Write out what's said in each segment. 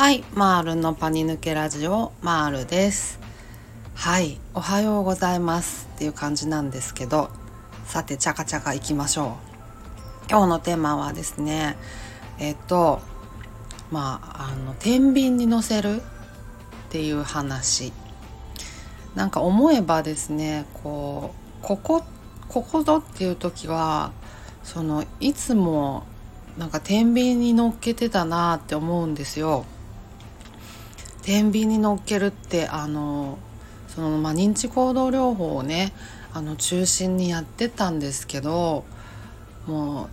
はい、マールのパニ抜けラジオマールです。はい、おはようございますっていう感じなんですけど、さてチャカチャカ行きましょう。今日のテーマはですね、えっとまああの天秤に乗せるっていう話。なんか思えばですね、こうここここぞっていう時はそのいつもなんか天秤に乗っけてたなって思うんですよ。天秤に乗っけるってあのその、まあ、認知行動療法をねあの中心にやってたんですけども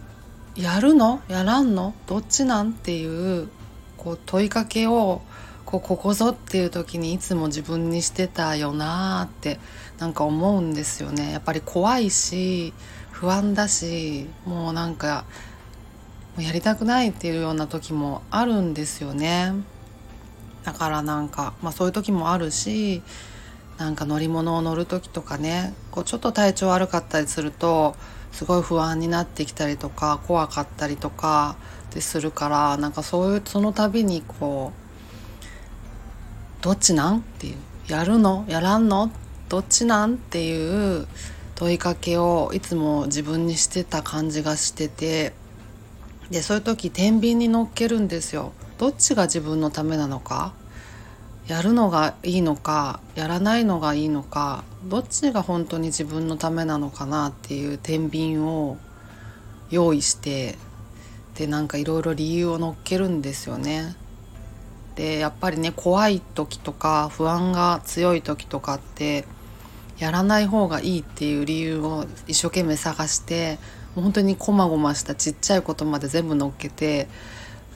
うやるの？やらんの？どっちなん？っていうこう問いかけをこうここぞっていう時にいつも自分にしてたよなーってなんか思うんですよね。やっぱり怖いし不安だしもうなんかやりたくないっていうような時もあるんですよね。だからなんか、まあ、そういう時もあるしなんか乗り物を乗る時とかねこうちょっと体調悪かったりするとすごい不安になってきたりとか怖かったりとかでするからなんかそういうその度にこうどっちなんっていうやるの？やらんの？どっちなんっていう問いかけをいつも自分にしてた感じがしててでそういう時天秤に乗っけるんですよ。どっちが自分のためなのかやるのがいいのかやらないのがいいのかどっちが本当に自分のためなのかなっていう天秤を用意してでなんかいろいろ理由を乗っけるんですよね。でやっぱりね怖い時とか不安が強い時とかってやらない方がいいっていう理由を一生懸命探して本当にこまごましたちっちゃいことまで全部乗っけて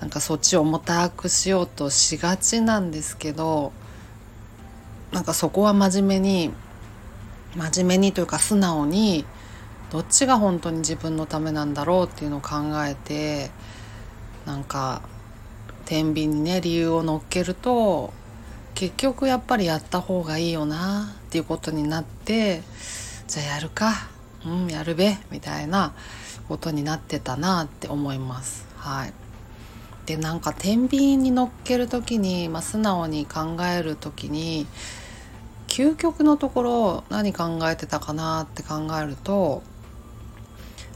なんかそっちを重たくしようとしがちなんですけどなんかそこは真面目に真面目にというか素直にどっちが本当に自分のためなんだろうっていうのを考えてなんか天秤にね理由を乗っけると結局やっぱりやった方がいいよなっていうことになってじゃあやるかうんやるべみたいなことになってたなって思います。はい。でなんか天秤に乗っける時に、まあ、素直に考える時に究極のところ何考えてたかなって考えると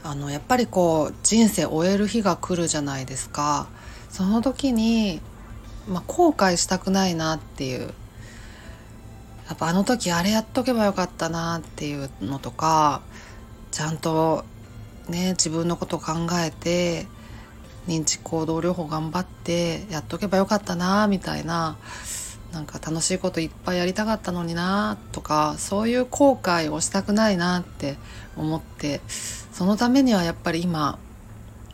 あのやっぱりこう人生終える日が来るじゃないですか。その時に、まあ、後悔したくないなっていう。やっぱあの時あれやっとけばよかったなっていうのとかちゃんとね自分のこと考えて認知行動療法頑張ってやっとけばよかったなみたいな。なんか楽しいこといっぱいやりたかったのになとかそういう後悔をしたくないなって思ってそのためにはやっぱり今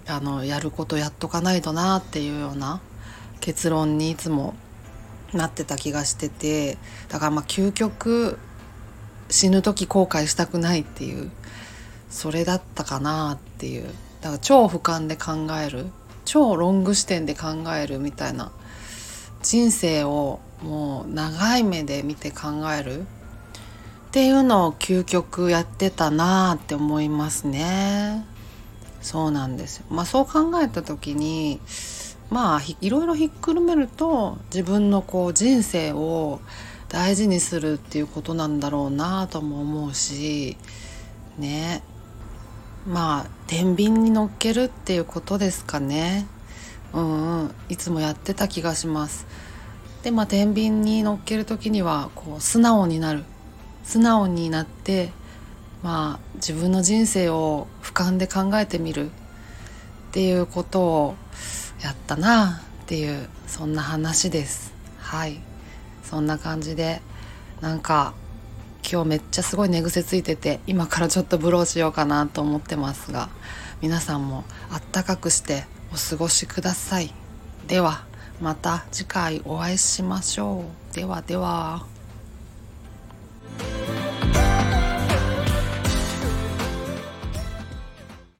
あのやることやっとかないとなっていうような結論にいつもなってた気がしててだからまあ究極死ぬ時後悔したくないっていうそれだったかなっていう。だから超俯瞰で考える超ロング視点で考えるみたいな人生をもう長い目で見て考えるっていうのを究極やってたなって思いますね。そうなんですよ。まあそう考えた時にまあいろいろひっくるめると自分のこう人生を大事にするっていうことなんだろうなとも思うしねまあ天秤に乗っけるっていうことですかね。うんうん。いつもやってた気がします。でまあ天秤に乗っける時にはこう素直になる。素直になってまあ自分の人生を俯瞰で考えてみる。っていうことをやったなっていうそんな話です。はい。そんな感じでなんか今日めっちゃすごい寝癖ついてて今からちょっとブローしようかなと思ってますが皆さんもあったかくしてお過ごしください。ではまた次回お会いしましょう。ではでは。